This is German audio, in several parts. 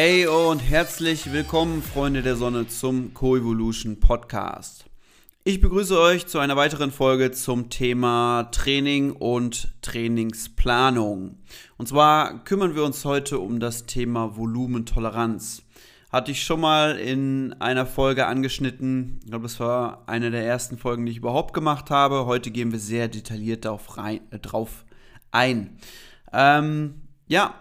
Hey und herzlich willkommen, Freunde der Sonne, zum Coevolution Podcast. Ich begrüße euch zu einer weiteren Folge zum Thema Training und Trainingsplanung. Und zwar kümmern wir uns heute um das Thema Volumentoleranz. Hatte ich schon mal in einer Folge angeschnitten. Ich glaube, das war eine der ersten Folgen, die ich überhaupt gemacht habe. Heute gehen wir sehr detailliert darauf rein, äh, drauf ein. Ähm, ja,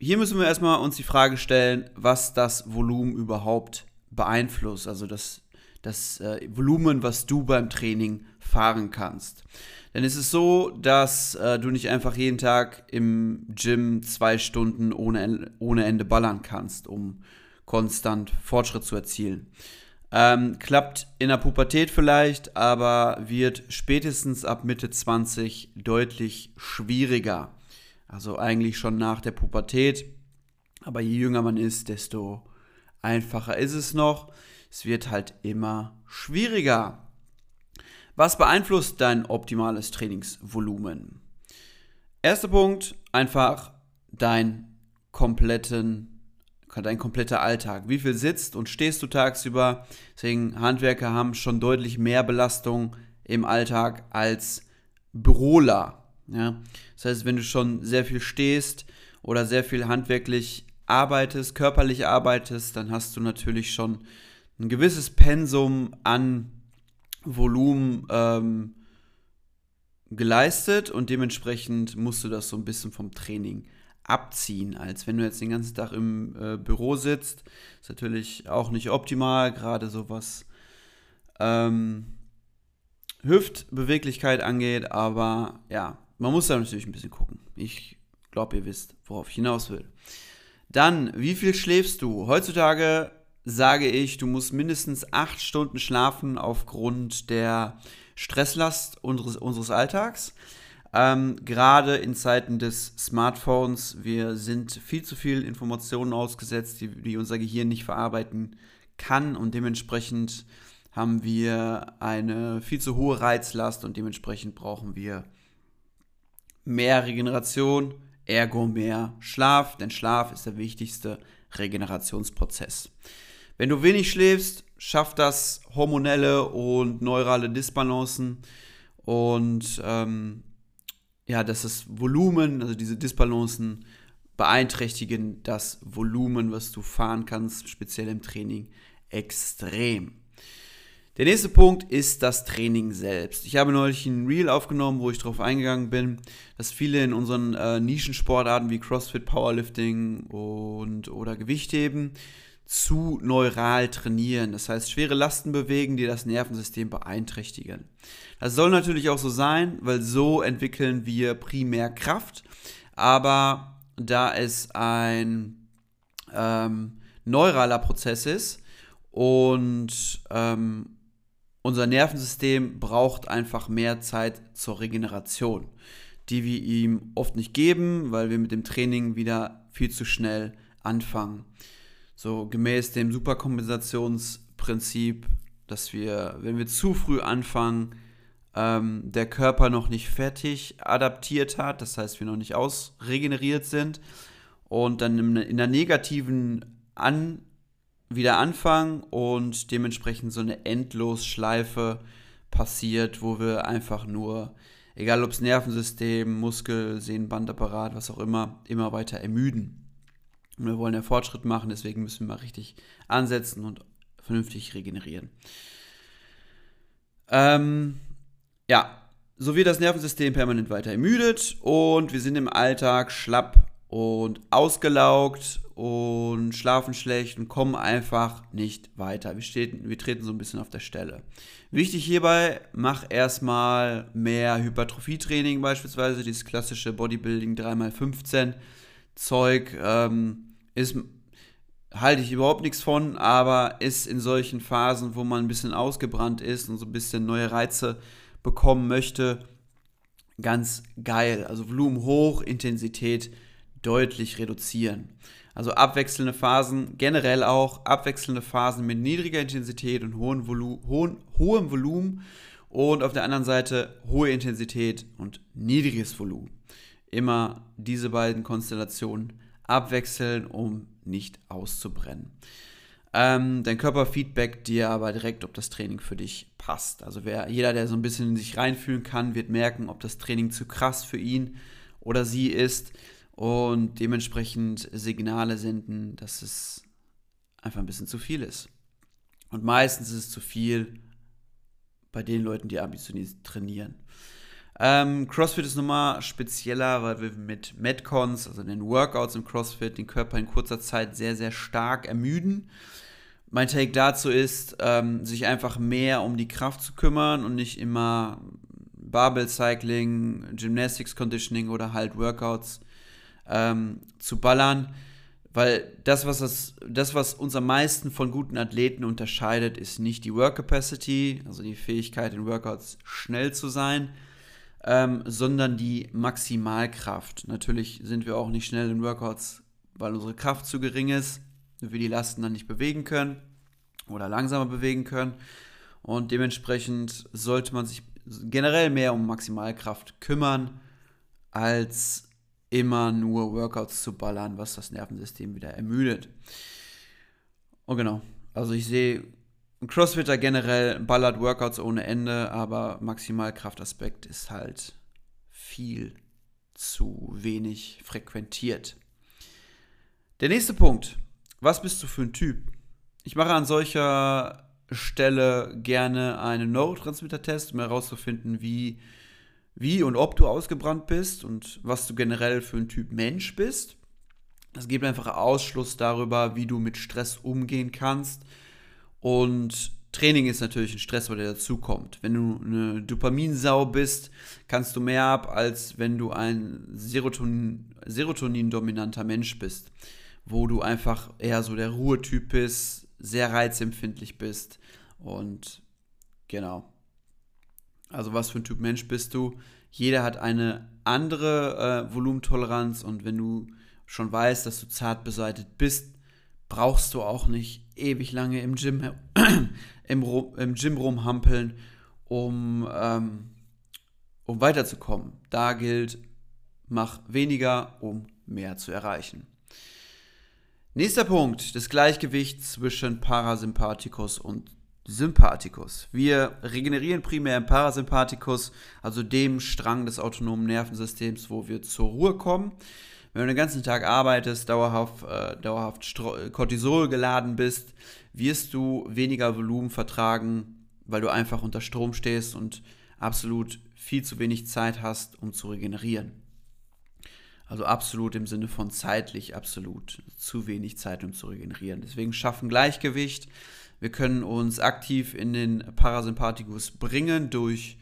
hier müssen wir erstmal uns die Frage stellen, was das Volumen überhaupt beeinflusst. Also das, das äh, Volumen, was du beim Training fahren kannst. Denn es ist so, dass äh, du nicht einfach jeden Tag im Gym zwei Stunden ohne, ohne Ende ballern kannst, um konstant Fortschritt zu erzielen. Ähm, klappt in der Pubertät vielleicht, aber wird spätestens ab Mitte 20 deutlich schwieriger. Also eigentlich schon nach der Pubertät. Aber je jünger man ist, desto einfacher ist es noch. Es wird halt immer schwieriger. Was beeinflusst dein optimales Trainingsvolumen? Erster Punkt, einfach dein kompletten, dein kompletter Alltag. Wie viel sitzt und stehst du tagsüber? Deswegen Handwerker haben schon deutlich mehr Belastung im Alltag als Büroler. Ja? Das heißt, wenn du schon sehr viel stehst oder sehr viel handwerklich arbeitest, körperlich arbeitest, dann hast du natürlich schon ein gewisses Pensum an Volumen ähm, geleistet und dementsprechend musst du das so ein bisschen vom Training abziehen, als wenn du jetzt den ganzen Tag im äh, Büro sitzt. Ist natürlich auch nicht optimal, gerade so was ähm, Hüftbeweglichkeit angeht, aber ja, man muss da natürlich ein bisschen gucken. Ich glaube, ihr wisst, worauf ich hinaus will. Dann, wie viel schläfst du? Heutzutage sage ich, du musst mindestens acht Stunden schlafen aufgrund der Stresslast unseres, unseres Alltags. Ähm, Gerade in Zeiten des Smartphones, wir sind viel zu viel Informationen ausgesetzt, die, die unser Gehirn nicht verarbeiten kann und dementsprechend haben wir eine viel zu hohe Reizlast und dementsprechend brauchen wir mehr Regeneration, ergo mehr Schlaf, denn Schlaf ist der wichtigste Regenerationsprozess. Wenn du wenig schläfst, schafft das hormonelle und neurale Disbalancen und ähm, ja, dass das Volumen, also diese Disbalancen beeinträchtigen das Volumen, was du fahren kannst, speziell im Training, extrem. Der nächste Punkt ist das Training selbst. Ich habe neulich ein Reel aufgenommen, wo ich darauf eingegangen bin, dass viele in unseren äh, Nischensportarten wie CrossFit, Powerlifting und oder Gewichtheben zu neural trainieren. Das heißt, schwere Lasten bewegen, die das Nervensystem beeinträchtigen. Das soll natürlich auch so sein, weil so entwickeln wir primär Kraft. Aber da es ein ähm, neuraler Prozess ist und ähm, unser Nervensystem braucht einfach mehr Zeit zur Regeneration, die wir ihm oft nicht geben, weil wir mit dem Training wieder viel zu schnell anfangen. So gemäß dem Superkompensationsprinzip, dass wir, wenn wir zu früh anfangen, ähm, der Körper noch nicht fertig adaptiert hat, das heißt, wir noch nicht ausregeneriert sind und dann in, in der negativen An wieder anfangen und dementsprechend so eine Endlosschleife passiert, wo wir einfach nur, egal ob es Nervensystem, Muskel, Sehnenbandapparat, was auch immer, immer weiter ermüden. Und wir wollen ja Fortschritt machen, deswegen müssen wir mal richtig ansetzen und vernünftig regenerieren. Ähm, ja, so wird das Nervensystem permanent weiter ermüdet und wir sind im Alltag schlapp und ausgelaugt und schlafen schlecht und kommen einfach nicht weiter. Wir, stehen, wir treten so ein bisschen auf der Stelle. Wichtig hierbei, mach erstmal mehr Hypertrophietraining beispielsweise, dieses klassische Bodybuilding 3x15 Zeug ähm, ist halte ich überhaupt nichts von, aber ist in solchen Phasen, wo man ein bisschen ausgebrannt ist und so ein bisschen neue Reize bekommen möchte, ganz geil. Also Volumen hoch, Intensität deutlich reduzieren. Also abwechselnde Phasen, generell auch abwechselnde Phasen mit niedriger Intensität und hohen Volu hohen, hohem Volumen und auf der anderen Seite hohe Intensität und niedriges Volumen. Immer diese beiden Konstellationen abwechseln, um nicht auszubrennen. Ähm, dein Körper feedbackt dir aber direkt, ob das Training für dich passt. Also wer, jeder, der so ein bisschen in sich reinfühlen kann, wird merken, ob das Training zu krass für ihn oder sie ist und dementsprechend Signale senden, dass es einfach ein bisschen zu viel ist. Und meistens ist es zu viel bei den Leuten, die ambitioniert trainieren. Ähm, CrossFit ist nochmal spezieller, weil wir mit Metcons, also den Workouts im CrossFit, den Körper in kurzer Zeit sehr, sehr stark ermüden. Mein Take dazu ist, ähm, sich einfach mehr um die Kraft zu kümmern und nicht immer Barbell Cycling, Gymnastics Conditioning oder halt Workouts ähm, zu ballern. Weil das was, das, das, was uns am meisten von guten Athleten unterscheidet, ist nicht die Work Capacity, also die Fähigkeit, in Workouts schnell zu sein, ähm, sondern die Maximalkraft. Natürlich sind wir auch nicht schnell in Workouts, weil unsere Kraft zu gering ist, wir die Lasten dann nicht bewegen können oder langsamer bewegen können. Und dementsprechend sollte man sich generell mehr um Maximalkraft kümmern, als immer nur Workouts zu ballern, was das Nervensystem wieder ermüdet. Und genau, also ich sehe ein Crossfitter generell ballert Workouts ohne Ende, aber Maximalkraftaspekt ist halt viel zu wenig frequentiert. Der nächste Punkt. Was bist du für ein Typ? Ich mache an solcher Stelle gerne einen Neurotransmitter-Test, um herauszufinden, wie, wie und ob du ausgebrannt bist und was du generell für ein Typ Mensch bist. Das gibt einfach Ausschluss darüber, wie du mit Stress umgehen kannst und Training ist natürlich ein Stress, der dazukommt. Wenn du eine Dopaminsau bist, kannst du mehr ab, als wenn du ein Serotonin, Serotonin-dominanter Mensch bist, wo du einfach eher so der Ruhetyp bist, sehr reizempfindlich bist und genau. Also was für ein Typ Mensch bist du? Jeder hat eine andere äh, Volumentoleranz und wenn du schon weißt, dass du zart beseitigt bist, brauchst du auch nicht ewig lange im Gym, im, im Gym rumhampeln, um, ähm, um weiterzukommen. Da gilt, mach weniger, um mehr zu erreichen. Nächster Punkt, das Gleichgewicht zwischen Parasympathikus und Sympathikus. Wir regenerieren primär im Parasympathikus, also dem Strang des autonomen Nervensystems, wo wir zur Ruhe kommen. Wenn du den ganzen Tag arbeitest, dauerhaft, äh, dauerhaft Cortisol geladen bist, wirst du weniger Volumen vertragen, weil du einfach unter Strom stehst und absolut viel zu wenig Zeit hast, um zu regenerieren. Also absolut im Sinne von zeitlich, absolut zu wenig Zeit, um zu regenerieren. Deswegen schaffen Gleichgewicht. Wir können uns aktiv in den Parasympathikus bringen durch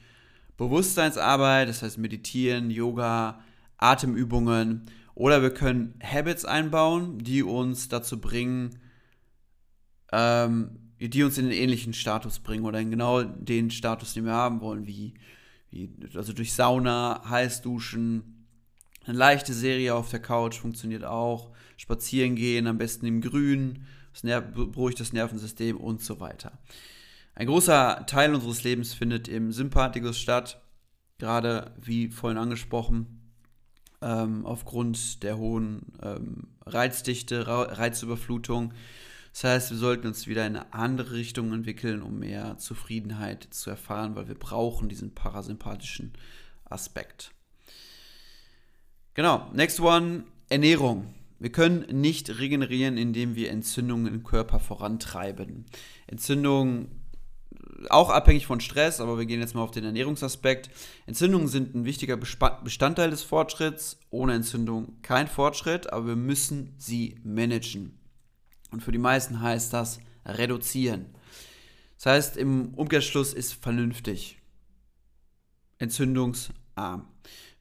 Bewusstseinsarbeit, das heißt Meditieren, Yoga, Atemübungen oder wir können Habits einbauen, die uns dazu bringen, ähm, die uns in den ähnlichen Status bringen oder in genau den Status, den wir haben wollen, wie, wie also durch Sauna, Heißduschen, eine leichte Serie auf der Couch funktioniert auch, spazieren gehen, am besten im Grün, beruhigt das Nervensystem und so weiter. Ein großer Teil unseres Lebens findet im Sympathikus statt, gerade wie vorhin angesprochen, ähm, aufgrund der hohen ähm, Reizdichte, Reizüberflutung. Das heißt, wir sollten uns wieder in eine andere Richtung entwickeln, um mehr Zufriedenheit zu erfahren, weil wir brauchen diesen parasympathischen Aspekt. Genau, next one, Ernährung. Wir können nicht regenerieren, indem wir Entzündungen im Körper vorantreiben. Entzündungen auch abhängig von Stress, aber wir gehen jetzt mal auf den Ernährungsaspekt. Entzündungen sind ein wichtiger Bestandteil des Fortschritts. Ohne Entzündung kein Fortschritt, aber wir müssen sie managen. Und für die meisten heißt das reduzieren. Das heißt, im Umkehrschluss ist vernünftig. Entzündungsarm.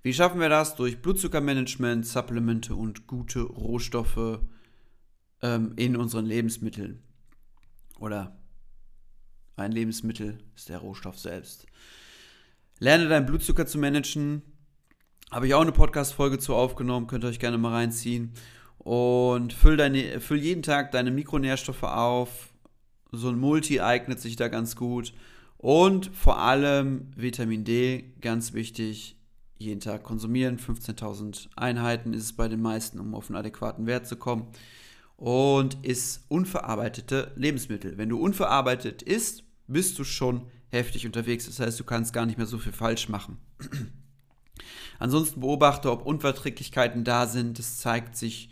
Wie schaffen wir das? Durch Blutzuckermanagement, Supplemente und gute Rohstoffe ähm, in unseren Lebensmitteln. Oder ein Lebensmittel ist der Rohstoff selbst. Lerne deinen Blutzucker zu managen. Habe ich auch eine Podcast-Folge zu aufgenommen, könnt ihr euch gerne mal reinziehen. Und füll, deine, füll jeden Tag deine Mikronährstoffe auf. So ein Multi eignet sich da ganz gut. Und vor allem Vitamin D, ganz wichtig, jeden Tag konsumieren. 15.000 Einheiten ist es bei den meisten, um auf einen adäquaten Wert zu kommen. Und ist unverarbeitete Lebensmittel. Wenn du unverarbeitet isst, bist du schon heftig unterwegs. Das heißt, du kannst gar nicht mehr so viel falsch machen. Ansonsten beobachte, ob Unverträglichkeiten da sind. Das zeigt sich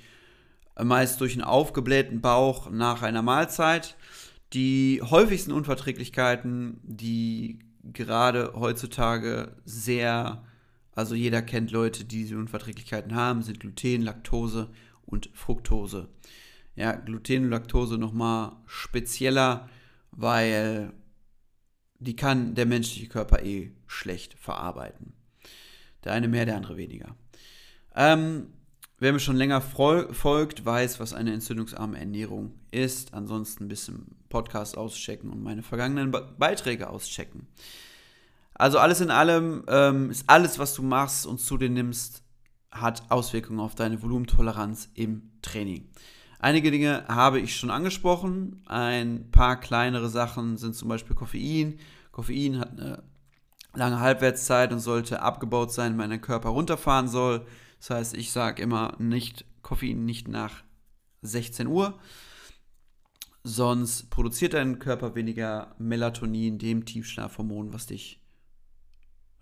meist durch einen aufgeblähten Bauch nach einer Mahlzeit. Die häufigsten Unverträglichkeiten, die gerade heutzutage sehr, also jeder kennt Leute, die diese Unverträglichkeiten haben, sind Gluten, Laktose und Fructose. Ja, Gluten und Laktose nochmal spezieller, weil die kann der menschliche Körper eh schlecht verarbeiten. Der eine mehr, der andere weniger. Ähm, Wer mir schon länger folgt, weiß, was eine entzündungsarme Ernährung ist. Ansonsten ein bisschen Podcast auschecken und meine vergangenen Be Beiträge auschecken. Also alles in allem ähm, ist alles, was du machst und zu dir nimmst, hat Auswirkungen auf deine Volumentoleranz im Training. Einige Dinge habe ich schon angesprochen. Ein paar kleinere Sachen sind zum Beispiel Koffein. Koffein hat eine lange Halbwertszeit und sollte abgebaut sein, wenn dein Körper runterfahren soll. Das heißt, ich sage immer nicht Koffein nicht nach 16 Uhr, sonst produziert dein Körper weniger Melatonin, dem Tiefschlafhormon, was dich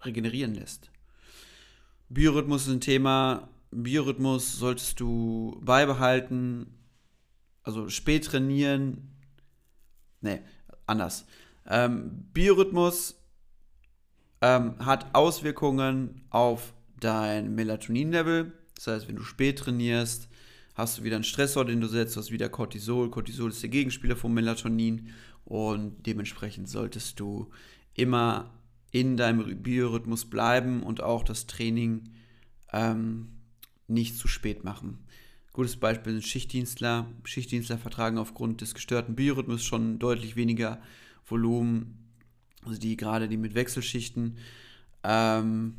regenerieren lässt. Biorhythmus ist ein Thema. Biorhythmus solltest du beibehalten, also spät trainieren. Ne, anders. Ähm, Biorhythmus ähm, hat Auswirkungen auf dein Melatonin-Level. Das heißt, wenn du spät trainierst, hast du wieder einen Stressor, den du setzt, hast wieder Cortisol. Cortisol ist der Gegenspieler von Melatonin und dementsprechend solltest du immer in deinem Biorhythmus bleiben und auch das Training ähm, nicht zu spät machen. Gutes Beispiel sind Schichtdienstler. Schichtdienstler vertragen aufgrund des gestörten Biorhythmus schon deutlich weniger Volumen, also die gerade die mit Wechselschichten. Ähm,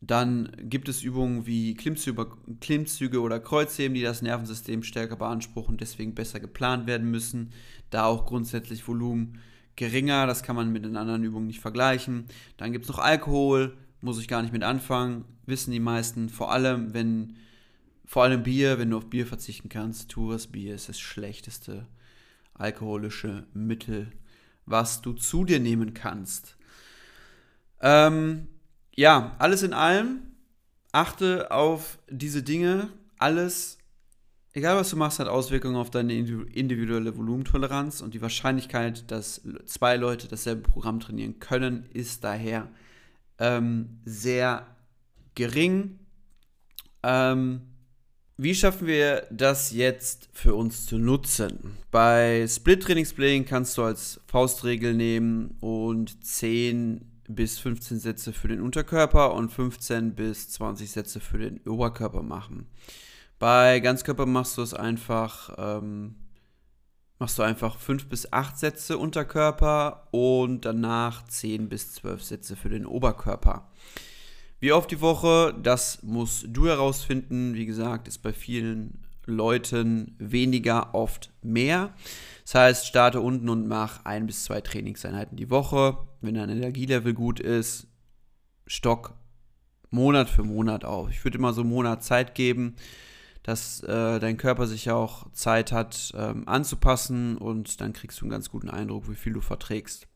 dann gibt es Übungen wie Klimmzüge, Klimmzüge oder Kreuzheben, die das Nervensystem stärker beanspruchen, deswegen besser geplant werden müssen. Da auch grundsätzlich Volumen geringer, das kann man mit den anderen Übungen nicht vergleichen. Dann gibt es noch Alkohol, muss ich gar nicht mit anfangen, wissen die meisten. Vor allem, wenn, vor allem Bier, wenn du auf Bier verzichten kannst, tu es. Bier ist das schlechteste alkoholische Mittel, was du zu dir nehmen kannst. Ähm, ja, alles in allem, achte auf diese Dinge. Alles, egal was du machst, hat Auswirkungen auf deine individuelle Volumentoleranz und die Wahrscheinlichkeit, dass zwei Leute dasselbe Programm trainieren können, ist daher ähm, sehr gering. Ähm, wie schaffen wir das jetzt für uns zu nutzen? Bei Split Trainingsplaying kannst du als Faustregel nehmen und 10 bis 15 Sätze für den Unterkörper und 15 bis 20 Sätze für den Oberkörper machen. Bei Ganzkörper machst du es einfach, ähm, machst du einfach 5 bis 8 Sätze Unterkörper und danach 10 bis 12 Sätze für den Oberkörper. Wie oft die Woche, das musst du herausfinden. Wie gesagt, ist bei vielen Leuten weniger, oft mehr. Das heißt, starte unten und mach ein bis zwei Trainingseinheiten die Woche. Wenn dein Energielevel gut ist, stock Monat für Monat auf. Ich würde immer so einen Monat Zeit geben, dass äh, dein Körper sich auch Zeit hat ähm, anzupassen und dann kriegst du einen ganz guten Eindruck, wie viel du verträgst.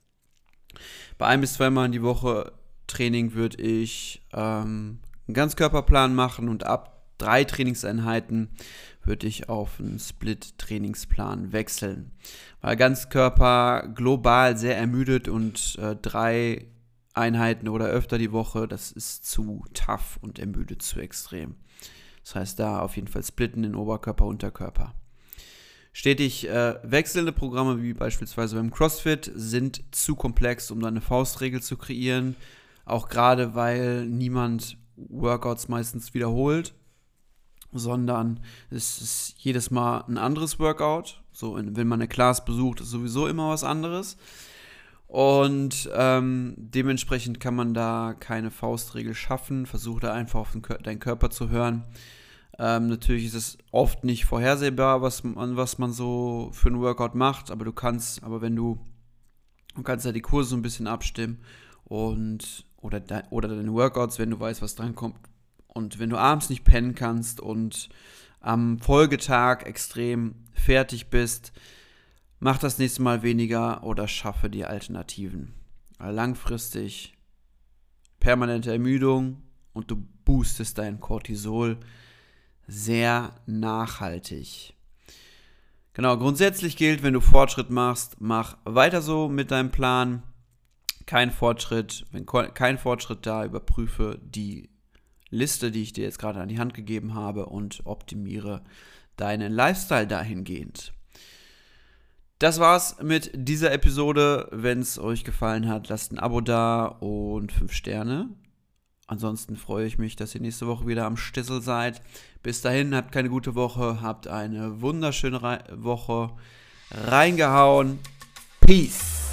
Bei ein bis zweimal in die Woche Training würde ich ähm, einen Ganzkörperplan machen und ab drei Trainingseinheiten würde ich auf einen Split-Trainingsplan wechseln. Weil Ganzkörper global sehr ermüdet und äh, drei Einheiten oder öfter die Woche, das ist zu tough und ermüdet zu extrem. Das heißt, da auf jeden Fall splitten in Oberkörper, Unterkörper. Stetig äh, wechselnde Programme wie beispielsweise beim CrossFit sind zu komplex, um da eine Faustregel zu kreieren. Auch gerade, weil niemand Workouts meistens wiederholt sondern es ist jedes Mal ein anderes Workout. So, wenn man eine Class besucht, ist sowieso immer was anderes. Und ähm, dementsprechend kann man da keine Faustregel schaffen. Versuche da einfach auf den, deinen Körper zu hören. Ähm, natürlich ist es oft nicht vorhersehbar, was man, was man so für einen Workout macht, aber du kannst, aber wenn du, du kannst ja die Kurse so ein bisschen abstimmen und oder, de oder deine Workouts, wenn du weißt, was dran kommt. Und wenn du abends nicht pennen kannst und am Folgetag extrem fertig bist, mach das nächste Mal weniger oder schaffe die Alternativen. Langfristig permanente Ermüdung und du boostest dein Cortisol sehr nachhaltig. Genau, grundsätzlich gilt, wenn du Fortschritt machst, mach weiter so mit deinem Plan. Kein Fortschritt, wenn kein Fortschritt da, überprüfe die Liste, die ich dir jetzt gerade an die Hand gegeben habe und optimiere deinen Lifestyle dahingehend. Das war's mit dieser Episode. Wenn es euch gefallen hat, lasst ein Abo da und 5 Sterne. Ansonsten freue ich mich, dass ihr nächste Woche wieder am Stissel seid. Bis dahin, habt keine gute Woche, habt eine wunderschöne Woche. Reingehauen. Peace.